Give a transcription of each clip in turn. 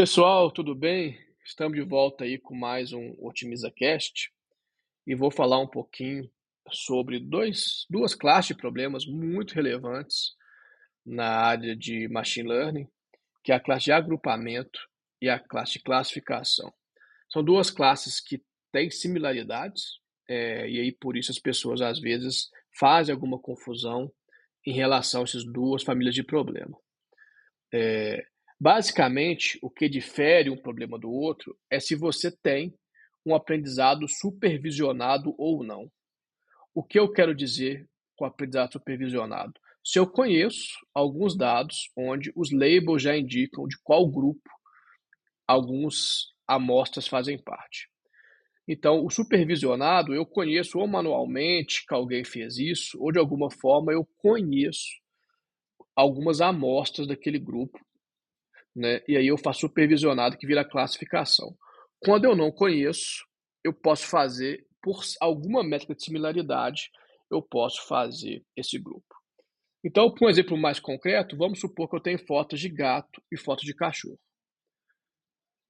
Pessoal, tudo bem? Estamos de volta aí com mais um Otimiza Cast e vou falar um pouquinho sobre dois, duas classes de problemas muito relevantes na área de machine learning, que é a classe de agrupamento e a classe de classificação. São duas classes que têm similaridades é, e aí por isso as pessoas às vezes fazem alguma confusão em relação a essas duas famílias de problema. É, basicamente, o que difere um problema do outro é se você tem um aprendizado supervisionado ou não. O que eu quero dizer com aprendizado supervisionado? Se eu conheço alguns dados onde os labels já indicam de qual grupo alguns amostras fazem parte. Então, o supervisionado eu conheço ou manualmente que alguém fez isso, ou de alguma forma eu conheço algumas amostras daquele grupo, né? E aí eu faço supervisionado que vira classificação. Quando eu não conheço, eu posso fazer por alguma métrica de similaridade, eu posso fazer esse grupo. Então, por um exemplo mais concreto, vamos supor que eu tenho fotos de gato e fotos de cachorro.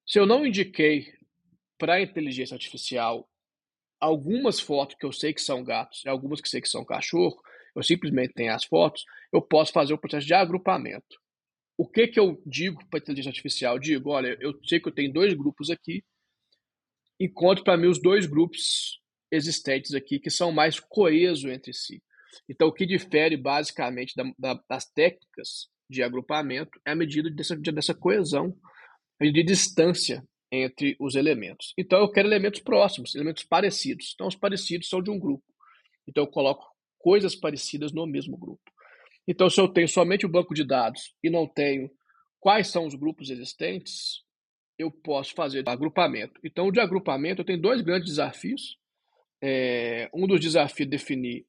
Se eu não indiquei para a inteligência artificial algumas fotos que eu sei que são gatos e algumas que sei que são cachorro, eu simplesmente tenho as fotos, eu posso fazer o processo de agrupamento. O que, que eu digo para a inteligência artificial? Digo, olha, eu sei que eu tenho dois grupos aqui, encontro para mim os dois grupos existentes aqui que são mais coesos entre si. Então, o que difere basicamente da, da, das técnicas de agrupamento é a medida dessa, dessa coesão, medida de distância entre os elementos. Então eu quero elementos próximos, elementos parecidos. Então os parecidos são de um grupo. Então eu coloco coisas parecidas no mesmo grupo. Então se eu tenho somente o banco de dados e não tenho quais são os grupos existentes, eu posso fazer agrupamento. Então de agrupamento eu tenho dois grandes desafios. É, um dos desafios é definir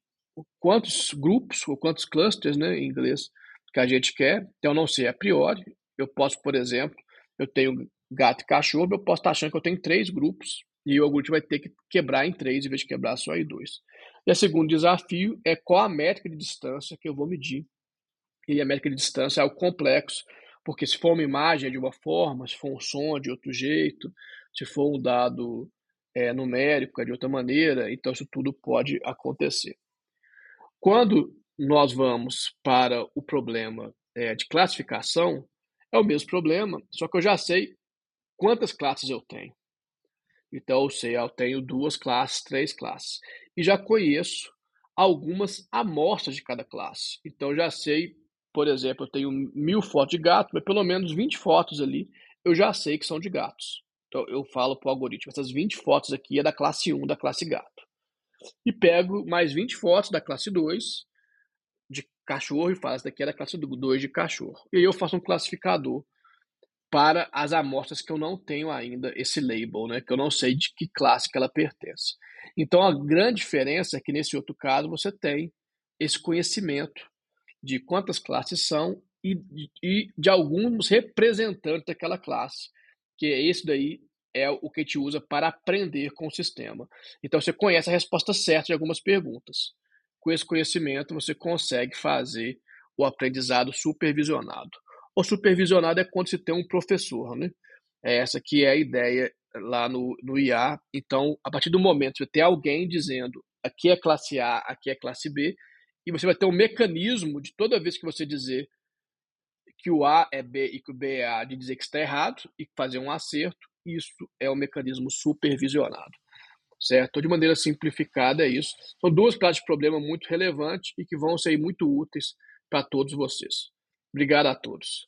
quantos grupos ou quantos clusters, né, em inglês, que a gente quer. Então não sei a priori. Eu posso, por exemplo, eu tenho gato e cachorro, eu posso estar achando que eu tenho três grupos e o algoritmo vai ter que quebrar em três em vez de quebrar só em dois. E o segundo desafio é qual a métrica de distância que eu vou medir. E a métrica de distância é o complexo, porque se for uma imagem é de uma forma, se for um som é de outro jeito, se for um dado é, numérico é de outra maneira, então isso tudo pode acontecer. Quando nós vamos para o problema é, de classificação, é o mesmo problema, só que eu já sei quantas classes eu tenho. Então, eu sei, eu tenho duas classes, três classes. E já conheço algumas amostras de cada classe. Então, já sei, por exemplo, eu tenho mil fotos de gato, mas pelo menos 20 fotos ali eu já sei que são de gatos. Então, eu falo para o algoritmo, essas 20 fotos aqui é da classe 1, da classe gato. E pego mais 20 fotos da classe 2 de cachorro e faço daqui é da classe 2 de cachorro. E aí eu faço um classificador para as amostras que eu não tenho ainda esse label, né, que eu não sei de que classe que ela pertence. Então a grande diferença é que nesse outro caso você tem esse conhecimento de quantas classes são e, e de alguns representantes daquela classe, que é esse daí é o que te usa para aprender com o sistema. Então você conhece a resposta certa de algumas perguntas. Com esse conhecimento você consegue fazer o aprendizado supervisionado. O supervisionado é quando se tem um professor, né? É essa que é a ideia lá no, no IA. Então, a partir do momento que você tem alguém dizendo aqui é classe A, aqui é classe B, e você vai ter um mecanismo de toda vez que você dizer que o A é B e que o B é A, de dizer que está errado e fazer um acerto, isso é o um mecanismo supervisionado. Certo? De maneira simplificada, é isso. São duas classes de problema muito relevantes e que vão ser muito úteis para todos vocês. Obrigado a todos.